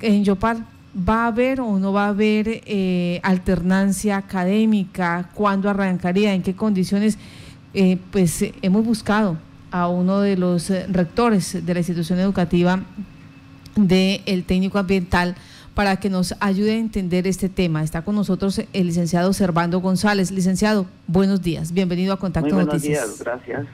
en, Yopal, ¿va a haber o no va a haber eh, alternancia académica? ¿Cuándo arrancaría? ¿En qué condiciones? Eh, pues hemos buscado a uno de los rectores de la institución educativa del técnico ambiental para que nos ayude a entender este tema. Está con nosotros el licenciado Servando González. Licenciado, buenos días. Bienvenido a Contacto Muy buenos Días, gracias.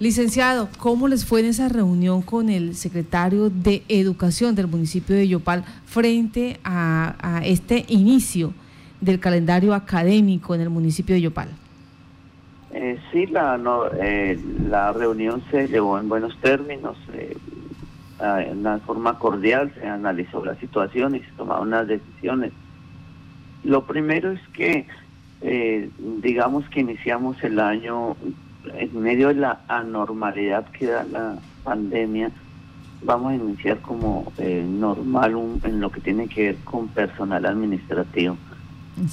Licenciado, ¿cómo les fue en esa reunión con el secretario de Educación del municipio de Yopal frente a, este inicio del calendario académico en el municipio de Yopal? Eh, sí, la, eh, la reunión se llevó en buenos términos. Eh, en una forma cordial, se analizó la situación y se tomaron unas decisiones. Lo primero es que, eh, digamos que iniciamos el año en medio de la anormalidad que da la pandemia, vamos a iniciar como eh, normal en lo que tiene que ver con personal administrativo.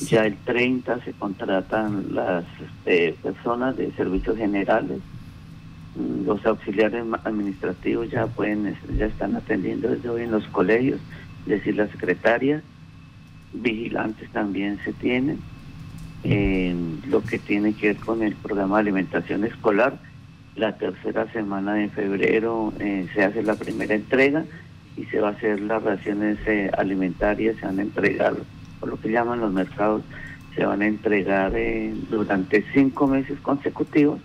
Ya el 30 se contratan las este, personas de servicios generales, Mm, los auxiliares administrativos ya pueden ya están atendiendo desde hoy en los colegios, es decir, la secretaria, vigilantes también se tienen. Lo que tiene que ver con el programa de alimentación escolar, la tercera semana de febrero eh, se hace la primera entrega y se va a hacer las raciones eh, alimentarias, se van a entregar, por lo que llaman los mercados, se van a entregar eh, durante cinco meses consecutivos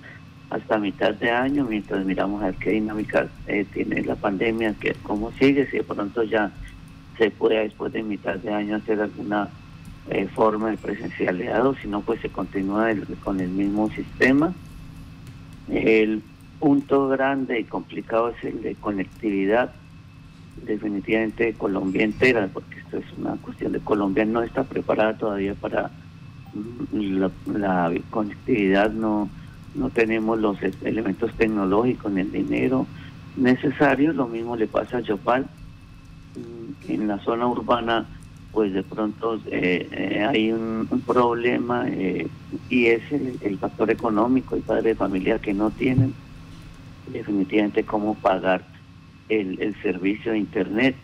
hasta mitad de año, mientras miramos a ver qué dinámica eh, tiene la pandemia, que cómo sigue, si de pronto ya se puede después de mitad de año hacer alguna eh, forma de presencialidad o si no, pues se continúa con el mismo sistema. El punto grande y complicado es el de conectividad, definitivamente de Colombia entera, porque esto es una cuestión de Colombia, no está preparada todavía para mm, la conectividad, no no tenemos los elementos tecnológicos ni el dinero necesario. Lo mismo le pasa a Yopal. Mm, en la zona urbana, pues de pronto eh, eh, hay un, problema eh, y es el, factor económico, el padre de familia que no tienen definitivamente cómo pagar el, el servicio de Internet.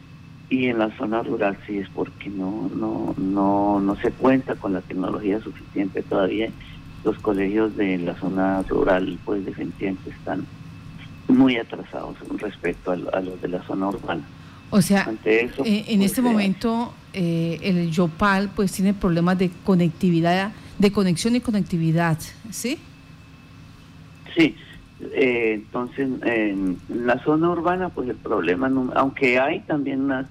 Y en la zona rural sí es porque no, no, no, no se cuenta con la tecnología suficiente todavía los colegios de la zona rural pues definitivamente están muy atrasados respecto a, los de la zona urbana. O sea, eh, en pues, este eh, momento eh, el Yopal pues tiene problemas de conectividad, de conexión y conectividad, ¿sí? Sí, entonces en la zona urbana pues el problema, aunque hay también unas,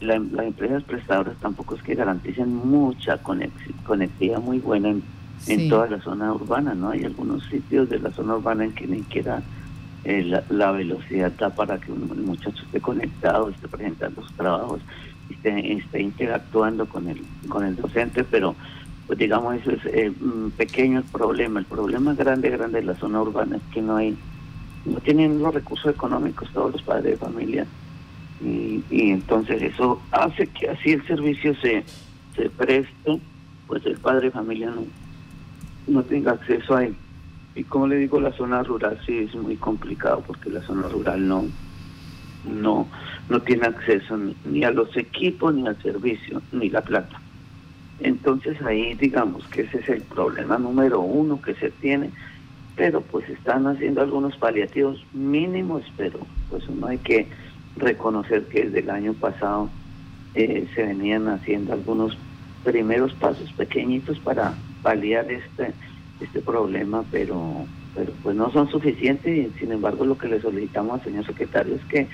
las empresas prestadoras tampoco es que garanticen mucha conectividad muy buena en en toda la zona urbana, ¿no? Hay algunos sitios de la zona urbana en que ni siquiera eh, la, velocidad da para que un, el muchacho esté conectado, esté presentando sus trabajos, esté, interactuando con el, con el docente, pero pues digamos eso es eh, pequeño problema. El problema grande, grande de la zona urbana es que no hay, no tienen los recursos económicos todos los padres de familia y, y entonces eso hace que así el servicio se, se preste, pues el padre de familia no no tenga acceso a él. Y como le digo, la zona rural sí es muy complicado porque la zona rural no, no, no tiene acceso ni, a los equipos, ni al servicio, ni la plata. Entonces ahí digamos que ese es el problema número uno que se tiene, pero pues están haciendo algunos paliativos mínimos, pero pues uno hay que reconocer que desde el año pasado eh, se venían haciendo algunos primeros pasos pequeñitos para paliar este, este problema, pero, pero pues no son suficientes y sin embargo lo que le solicitamos al señor secretario es que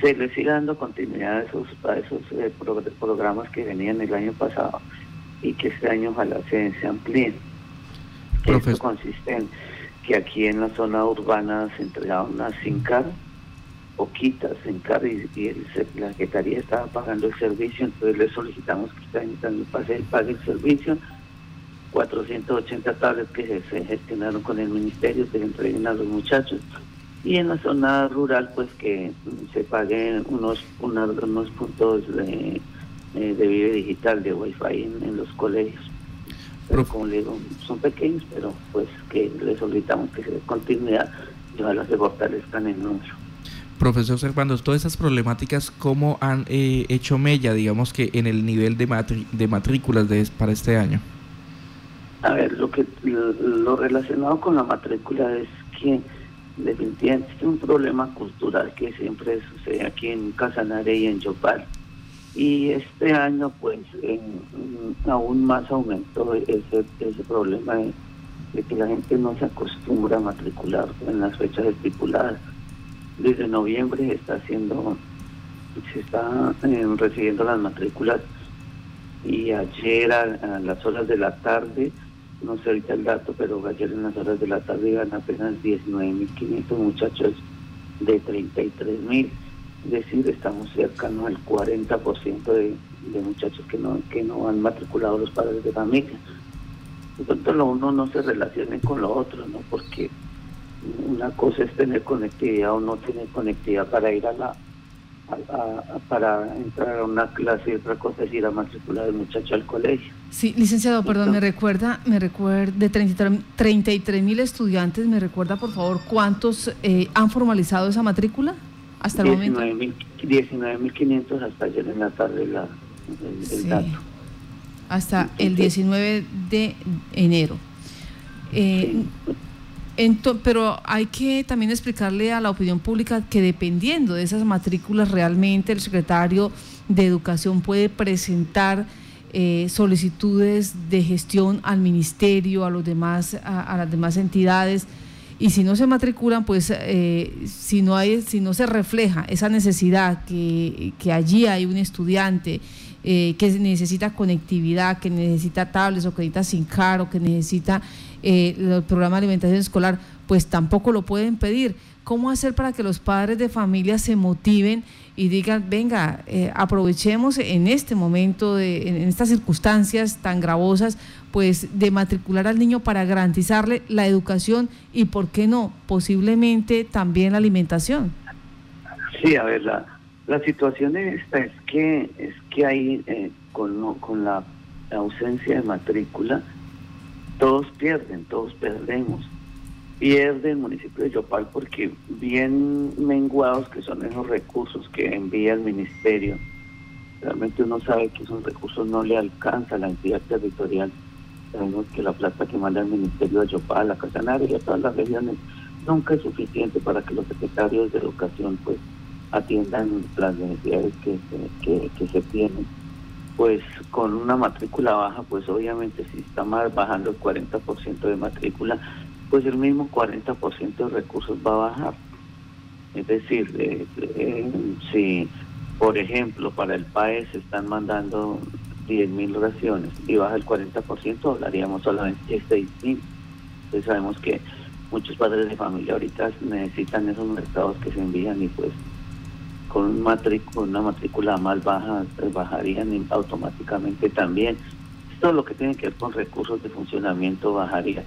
se le siga dando continuidad a esos, a esos eh, programas que venían el año pasado y que este año ojalá se, se amplíen. Esto consiste en que aquí en la zona urbana se entregaban unas SINCAR, poquitas SINCAR y, y la Secretaría estaba pagando el servicio, entonces le solicitamos que este año también pague el servicio 480 tablets que se gestionaron con el ministerio, se entreguen a los muchachos. Y en la zona rural, pues que se paguen unos, unos puntos de, eh, de vive digital, de wifi en, en los colegios. Pero como le digo, son pequeños, pero pues que les solicitamos que se dé continuidad y ojalá se fortalezcan en número. Profesor Servando, todas esas problemáticas, ¿cómo han eh, hecho mella, digamos que en el nivel de, de matrículas de, para este año? A ver, lo que lo, relacionado con la matrícula es que definitivamente es un problema cultural que siempre sucede aquí en Casanare y en Yopal. Y este año, pues, aún más aumentó ese, ese problema de, que la gente no se acostumbra a matricular en las fechas estipuladas. Desde noviembre está haciendo, se está eh, recibiendo las matrículas y ayer a, las horas de la tarde, no sé ahorita el dato, pero ayer en las horas de la tarde iban apenas 19.500 muchachos de 33.000 es decir, estamos cercanos al 40% de, de muchachos que no, que no han matriculado los padres de familia. Entonces lo uno no se relacione con lo otro, ¿no? Porque una cosa es tener conectividad o no tener conectividad para ir a la para entrar a una clase y otra cosa es ir a matricular al muchacho al colegio. Sí, licenciado, perdón, me recuerda, me recuerda, de 33 mil estudiantes, me recuerda por favor cuántos eh, han formalizado esa matrícula hasta el momento. 19.500 hasta ayer en la tarde la, el, dato. Hasta el 19 de enero. Eh, pero hay que también explicarle a la opinión pública que dependiendo de esas matrículas realmente el secretario de Educación puede presentar eh, solicitudes de gestión al ministerio, a los demás, a, las demás entidades y si no se matriculan, pues eh, si no hay, si no se refleja esa necesidad que, que allí hay un estudiante eh, que necesita conectividad, que necesita tablets o que necesita sin o que necesita el programa de alimentación escolar, pues tampoco lo pueden pedir. ¿Cómo hacer para que los padres de familia se motiven y digan, venga, eh, aprovechemos en este momento, de, en estas circunstancias tan gravosas, pues de matricular al niño para garantizarle la educación y, ¿por qué no?, posiblemente también la alimentación. Sí, a ver, la, la situación esta es que, es que hay, eh, con, con la ausencia de matrícula, todos pierden, todos perdemos. Pierde el municipio de Yopal porque bien menguados que son esos recursos que envía el ministerio, realmente uno sabe que esos recursos no le alcanza a la entidad territorial. Sabemos que la plata que manda el ministerio de Yopal, a Casanare y a todas las regiones nunca es suficiente para que los secretarios de educación pues atiendan las necesidades que que, que se tienen pues con una matrícula baja, pues obviamente si está más bajando el 40% de matrícula, pues el mismo 40% de recursos va a bajar. Es decir, eh, eh, si por ejemplo para el PAE se están mandando 10.000 raciones y baja el 40%, hablaríamos solamente de 6.000. Entonces sabemos que muchos padres de familia ahorita necesitan esos mercados que se envían y pues con una matrícula más baja pues, bajarían automáticamente también. Todo lo que tiene que ver con recursos de funcionamiento bajaría.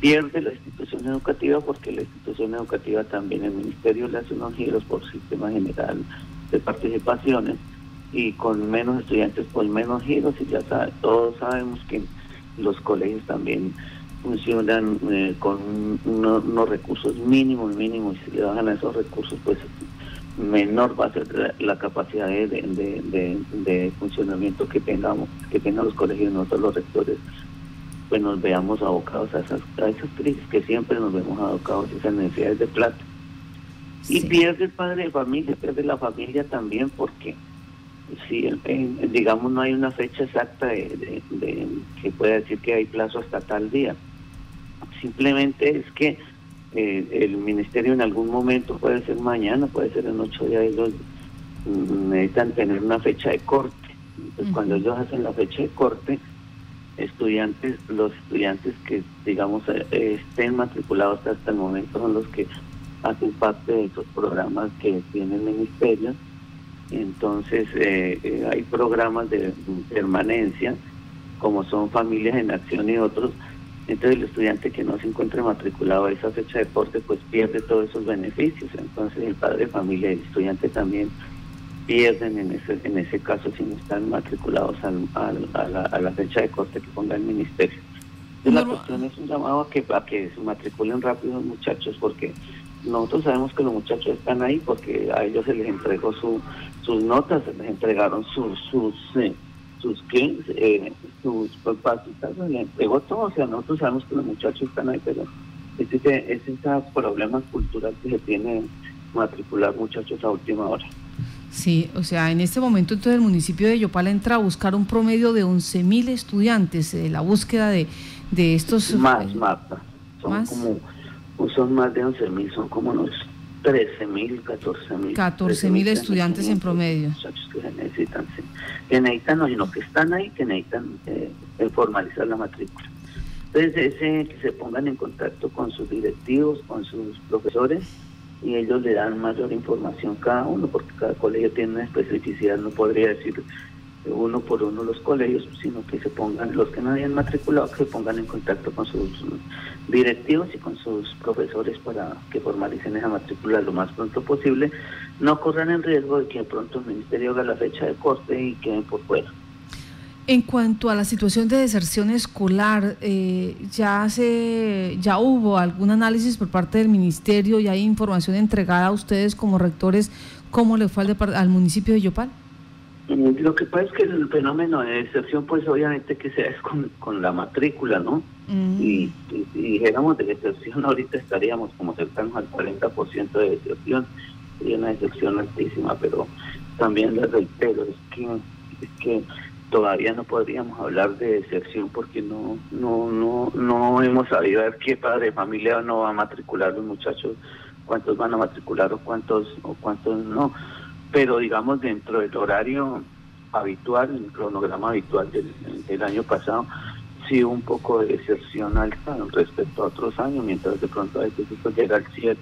Pierde la institución educativa porque la institución educativa también el ministerio le hace unos giros por sistema general de participaciones y con menos estudiantes pues menos giros y ya todos sabemos que los colegios también funcionan eh, con unos, recursos mínimos mínimos y si le bajan esos recursos pues menor va a ser la capacidad de, de, funcionamiento que tengamos, que tengan los colegios, nosotros los rectores, pues nos veamos abocados a esas, a esas crisis que siempre nos vemos abocados, esas necesidades de plata. Y pierde el padre de familia, pierde la familia también porque si digamos no hay una fecha exacta de, que pueda decir que hay plazo hasta tal día. Simplemente es que eh, el ministerio en algún momento, puede ser mañana, puede ser en ocho días, ellos mm, necesitan tener una fecha de corte. Entonces, cuando ellos hacen la fecha de corte, estudiantes, los estudiantes que, digamos, eh, estén matriculados hasta el momento son los que hacen parte de esos programas que tiene el ministerio. Entonces, eh, hay programas de permanencia, como son Familias en Acción y otros, entonces el estudiante que no se encuentre matriculado a esa fecha de corte pues pierde todos esos beneficios. Entonces el padre de familia y el estudiante también pierden en ese en ese caso si no están matriculados a, la, fecha de corte que ponga el ministerio. Entonces, la cuestión es un llamado a que, a que se matriculen rápido los muchachos porque nosotros sabemos que los muchachos están ahí porque a ellos se les entregó su, sus notas, se les entregaron sus sus eh, sus eh, sus se les entregó todo, o sea, nosotros sabemos que los muchachos están ahí, pero es ese, es ese problema cultural que se tiene matricular muchachos a última hora. Sí, o sea, en este momento entonces el municipio de Yopal entra a buscar un promedio de 11.000 estudiantes, eh, la búsqueda de, de estos... Más, Marta, son como, son más de 11.000, son como unos 13.000, 14.000. 14.000 estudiantes en promedio. Muchachos que necesitan, sí. Que necesitan, no, sino que están ahí, que necesitan eh, formalizar la matrícula. Entonces, ese, que se pongan en contacto con sus directivos, con sus profesores, y ellos le dan mayor información cada uno, porque cada colegio tiene una especificidad, no podría decir uno por uno los colegios, sino que se pongan, los que no hayan matriculado, que se pongan en contacto con sus directivos y con sus profesores para que formalicen esa matrícula lo más pronto posible, no corran en riesgo de que pronto el ministerio haga la fecha de corte y queden por fuera. En cuanto a la situación de deserción escolar, eh, ya se, ya hubo algún análisis por parte del ministerio y hay información entregada a ustedes como rectores cómo le fue al, al municipio de Yopal. Mm, lo que pasa es que el fenómeno de deserción, pues obviamente que sea es con, la matrícula, ¿no? Mm. Y, dijéramos de deserción, ahorita estaríamos como cercanos al 40% de deserción, y una deserción altísima, pero también les reitero, es que, es que todavía no podríamos hablar de deserción porque no no no no hemos sabido ver qué padre de familia no va a matricular los muchachos cuántos van a matricular o cuántos o cuántos no. Pero digamos dentro del horario habitual el cronograma habitual del, año pasado sí un poco de deserción alta respecto a otros años mientras de pronto a veces eso llega al 7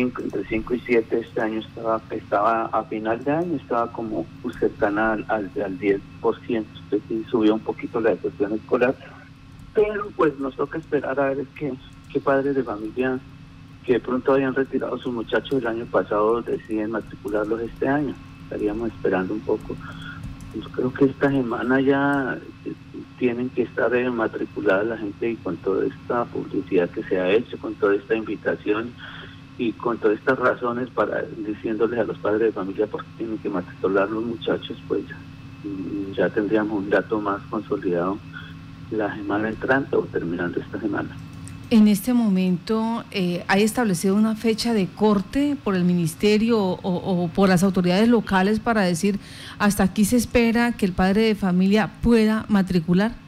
entre 5 y 7 este año estaba estaba a final de año estaba como cercana al, al, 10%, usted sí subió un poquito la depresión escolar, pero pues nos toca esperar a ver qué, qué padres de familia que de pronto habían retirado sus muchachos el año pasado deciden matricularlos este año. Estaríamos esperando un poco. Yo creo que esta semana ya eh, tienen que estar matriculada la gente y con toda esta publicidad que se ha hecho, con toda esta invitación y con todas estas razones para diciéndoles a los padres de familia por qué tienen que matricular los muchachos, pues ya tendríamos un dato más consolidado la semana entrante o terminando esta semana. En este momento, eh, ¿hay establecido una fecha de corte por el ministerio o, o, por las autoridades locales para decir hasta aquí se espera que el padre de familia pueda matricular?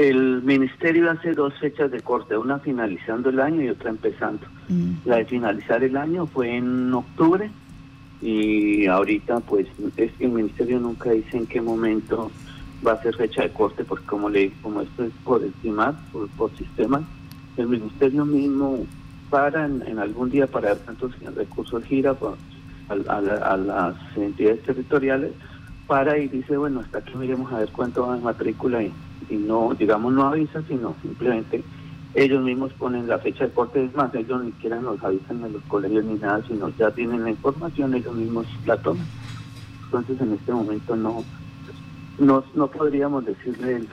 El ministerio hace dos fechas de corte, una finalizando el año y otra empezando. Mm. La de finalizar el año fue en octubre y ahorita pues es que el ministerio nunca dice en qué momento va a ser fecha de corte porque como le como esto es por estimar, por, por sistema, el ministerio mismo para en, algún día para ver cuántos recursos gira a, a, las entidades territoriales para y dice bueno hasta aquí miremos a ver cuánto va en matrícula y y no, digamos, no avisan, sino simplemente ellos mismos ponen la fecha de corte, es más, ellos ni siquiera nos avisan a los colegios ni nada, sino ya tienen la información, ellos mismos la toman. Entonces en este momento no, no, no podríamos decirle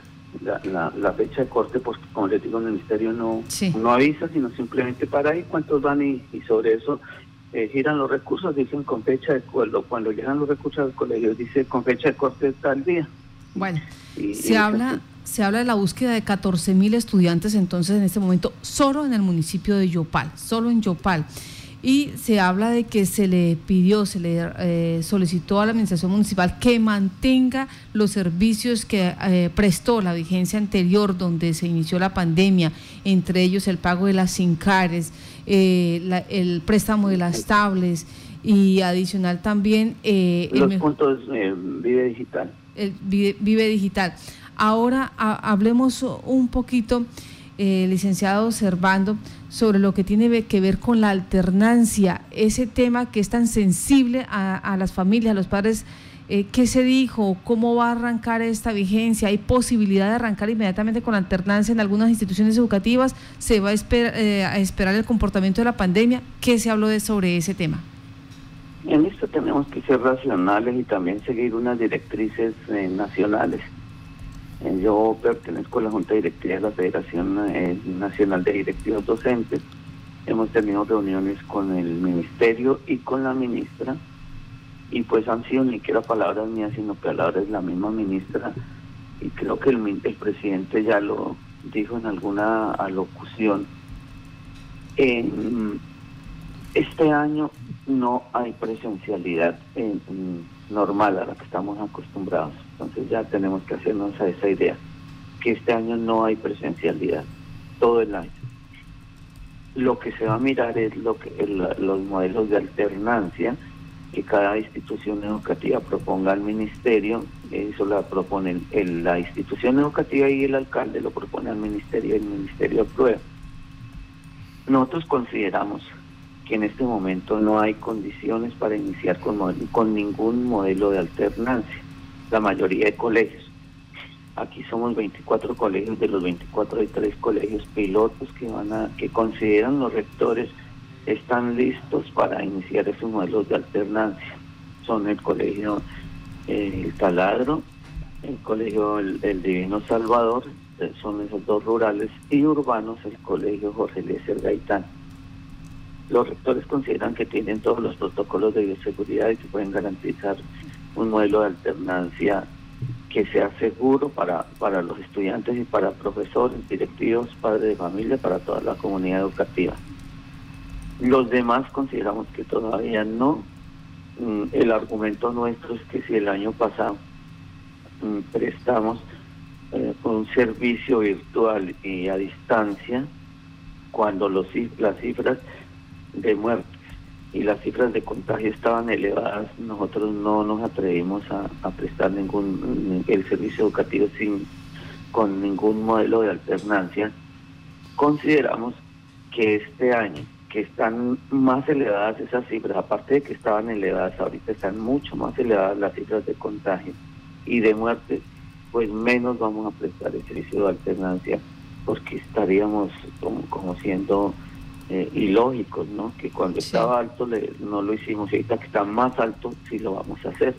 la, la, fecha de corte, porque como les digo, el ministerio no, no avisa, sino simplemente para ahí cuántos van y, sobre eso eh, giran los recursos, dicen con fecha de cuando, cuando llegan los recursos al colegio, dice con fecha de corte tal día. Bueno, se habla se habla de la búsqueda de 14 mil estudiantes entonces en este momento solo en el municipio de Yopal, solo en Yopal. Y se habla de que se le pidió, se le eh, solicitó a la administración municipal que mantenga los servicios que eh, prestó la vigencia anterior donde se inició la pandemia, entre ellos el pago de las SINCARES, eh, el préstamo de las tablets y adicional también... los puntos Vive Digital. El vive Digital. Ahora hablemos un poquito, eh, licenciado Servando, sobre lo que tiene que ver con la alternancia, ese tema que es tan sensible a, las familias, a los padres. Eh, ¿Qué se dijo? ¿Cómo va a arrancar esta vigencia? ¿Hay posibilidad de arrancar inmediatamente con la alternancia en algunas instituciones educativas? ¿Se va a, eh, a esperar el comportamiento de la pandemia? ¿Qué se habló de sobre ese tema? En esto tenemos que ser racionales y también seguir unas directrices nacionales. Yo pertenezco a la Junta Directiva de la Federación eh, Nacional de Directivos Docentes. hemos tenido reuniones con el ministerio y con la ministra y pues han sido ni siquiera palabras mías sino palabras de la misma ministra y creo que el presidente ya lo dijo en alguna alocución este año no hay presencialidad normal a la que estamos acostumbrados entonces ya tenemos que hacernos a esa idea que este año no hay presencialidad todo el año lo que se va a mirar es lo que los modelos de alternancia que cada institución educativa proponga al ministerio, eso la propone la institución educativa y el alcalde lo propone al ministerio y el ministerio aprueba. Nosotros consideramos que en este momento no hay condiciones para iniciar con, con ningún modelo de alternancia, la mayoría de colegios. Aquí somos 24 colegios, de los 24 hay tres colegios pilotos que van a, que consideran los rectores están listos para iniciar esos modelos de alternancia. Son el colegio eh, El Taladro, el colegio el, Divino Salvador, eh, son esos dos rurales, y urbanos el colegio Jorge Lécer Gaitán. Los rectores consideran que tienen todos los protocolos de bioseguridad y que pueden garantizar un modelo de alternancia que sea seguro para, para los estudiantes y para profesores, directivos, padres de familia, para toda la comunidad educativa. Los demás consideramos que todavía no. Mm, el argumento nuestro es que si el año pasado mm, prestamos eh, un servicio virtual y a distancia, cuando los, las cifras de muertes y las cifras de contagio estaban elevadas, nosotros no nos atrevimos a, prestar ningún el servicio educativo sin con ningún modelo de alternancia. Consideramos que este año, que están más elevadas esas cifras, aparte de que estaban elevadas, ahorita están mucho más elevadas las cifras de contagio y de muerte, pues menos vamos a prestar el servicio de alternancia porque estaríamos como siendo eh, ilógicos, ¿no? Que cuando estaba alto le, no lo hicimos y ahorita que está más alto sí lo vamos a hacer.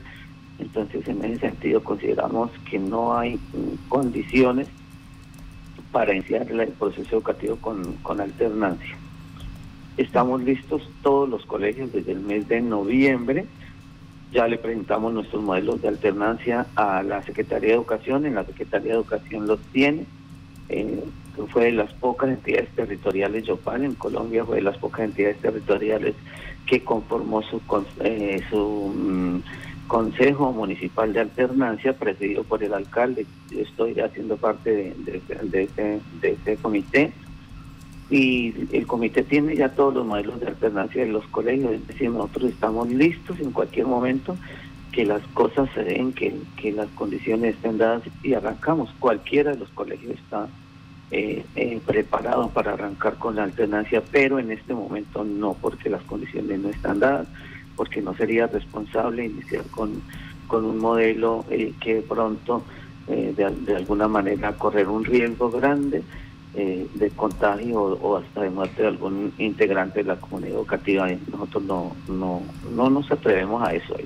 Entonces, en ese sentido, consideramos que no hay condiciones para iniciar el proceso educativo con, con alternancia. Estamos listos todos los colegios desde el mes de noviembre. Ya le presentamos nuestros modelos de alternancia a la Secretaría de Educación. En la Secretaría de Educación los tiene. Eh, fue de las pocas entidades territoriales, Yopal en Colombia fue de las pocas entidades territoriales que conformó su, eh, su mm, Consejo Municipal de Alternancia, presidido por el alcalde. Yo estoy haciendo parte de, de, de ese comité y el comité tiene ya todos los modelos de alternancia de los colegios, es decir, nosotros estamos listos en cualquier momento que las cosas se den, que, que las condiciones estén dadas y arrancamos. Cualquiera de los colegios está eh, eh, preparado para arrancar con la alternancia, pero en este momento no, porque las condiciones no están dadas, porque no sería responsable iniciar con, con un modelo eh, que pronto eh, de, de, alguna manera correr un riesgo grande de contagio o, hasta de muerte de algún integrante de la comunidad educativa. Nosotros no, no, no nos atrevemos a eso. Hay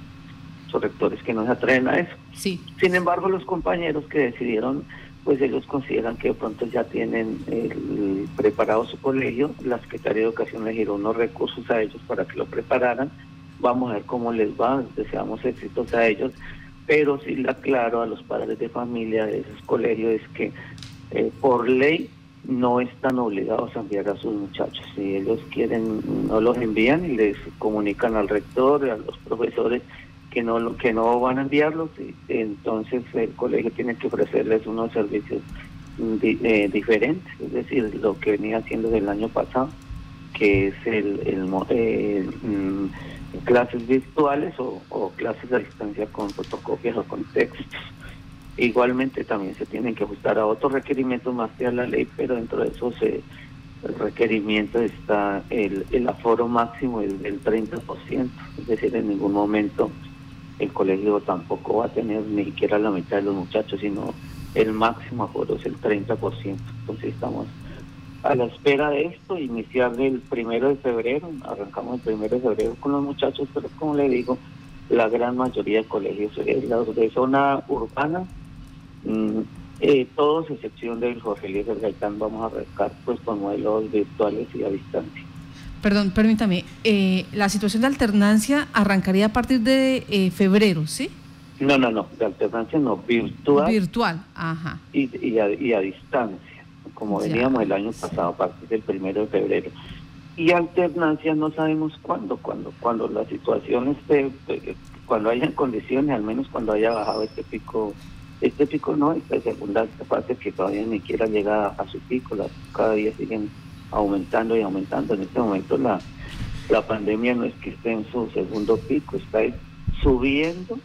rectores que no se atreven a eso. Sí. Sin embargo, los compañeros que decidieron pues ellos consideran que de pronto ya tienen preparado su colegio, la Secretaría de Educación les dio unos recursos a ellos para que lo prepararan, vamos a ver cómo les va, deseamos éxitos a ellos, pero sí le aclaro a los padres de familia de esos colegios es que eh, por ley no están obligados a enviar a sus muchachos, si ellos quieren no los envían y les comunican al rector, a los profesores, que no que no van a enviarlos entonces el colegio tiene que ofrecerles unos servicios eh, diferentes es decir lo que venía haciendo del año pasado que es el, el, mm, clases virtuales o, clases a distancia con fotocopias o con textos. Igualmente también se tienen que ajustar a otros requerimientos más que a la ley pero dentro de esos eh, requerimientos está el, el aforo máximo del 30%, es decir, en ningún momento el colegio tampoco va a tener ni siquiera la mitad de los muchachos, sino el máximo aforo es el 30%. Entonces estamos a la espera de esto, iniciar el primero de febrero, arrancamos el primero de febrero con los muchachos, pero como le digo, la gran mayoría de colegios es la de zona urbana, mm, eh, todos excepción del Jorge Eliezer Gaitán, vamos a arrancar pues con modelos virtuales y a distancia. Perdón, permítame, eh, la situación de alternancia arrancaría a partir de eh, febrero, ¿sí? No, no, no, de alternancia no, virtual. Virtual, ajá. Y, y, a, distancia, como veníamos el año pasado, a partir del primero de febrero. Y alternancia no sabemos cuándo, cuando, cuando la situación esté, eh, cuando hayan condiciones, al menos cuando haya bajado este pico, este pico no, esta segunda parte que todavía ni siquiera llega a su pico, cada día siguen aumentando y aumentando. En este momento la, la pandemia no es que esté en su segundo pico, está subiendo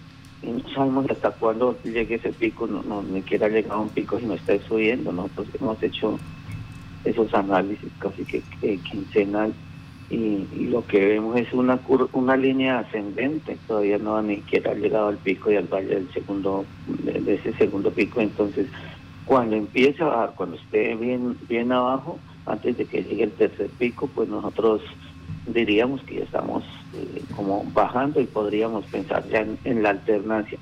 y no sabemos hasta cuándo llegue ese pico, no, no ni siquiera ha llegado a un pico, sino está subiendo. Nosotros hemos hecho esos análisis casi que, quincenal y, lo que vemos es una una línea ascendente, todavía no ni siquiera llegado al pico y al valle del segundo, de, ese segundo pico, entonces cuando empiece a bajar, cuando esté bien, bien abajo, antes de que llegue el tercer pico, pues nosotros diríamos que ya estamos eh, como bajando y podríamos pensar ya en, la alternancia.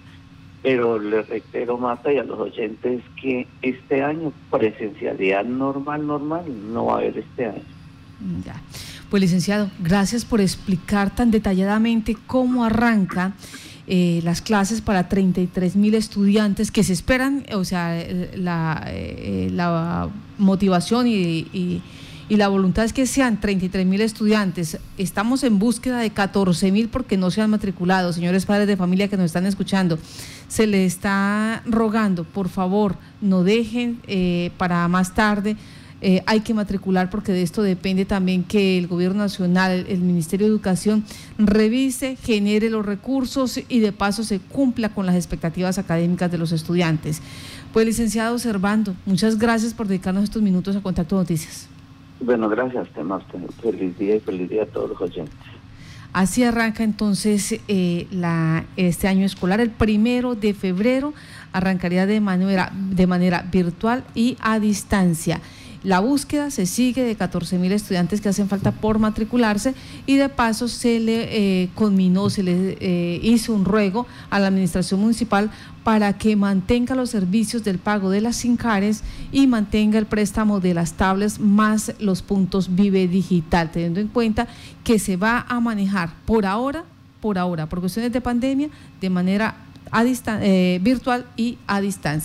Pero le reitero, Mata, y a los oyentes que este año presencialidad normal, normal, no va a haber este año. Ya. Pues licenciado, gracias por explicar tan detalladamente cómo arranca eh, las clases para 33 mil estudiantes que se esperan, o sea, la, eh, motivación y, la voluntad es que sean 33 mil estudiantes. Estamos en búsqueda de 14 mil porque no se han matriculado. Señores padres de familia que nos están escuchando, se les está rogando, por favor, no dejen eh, para más tarde eh, hay que matricular porque de esto depende también que el gobierno nacional, el Ministerio de Educación revise, genere los recursos y de paso se cumpla con las expectativas académicas de los estudiantes. Pues licenciado Servando, muchas gracias por dedicarnos estos minutos a Contacto Noticias. Bueno, gracias, Marta. Feliz día y feliz día a todos los oyentes. Así arranca entonces eh, la, este año escolar. El primero de febrero arrancaría de manera, de manera virtual y a distancia. La búsqueda se sigue de 14 mil estudiantes que hacen falta por matricularse y de paso se le eh, conminó, se le eh, hizo un ruego a la administración municipal para que mantenga los servicios del pago de las SINCARES y mantenga el préstamo de las tablets más los puntos Vive Digital, teniendo en cuenta que se va a manejar por ahora, por ahora, por cuestiones de pandemia, de manera eh, virtual y a distancia.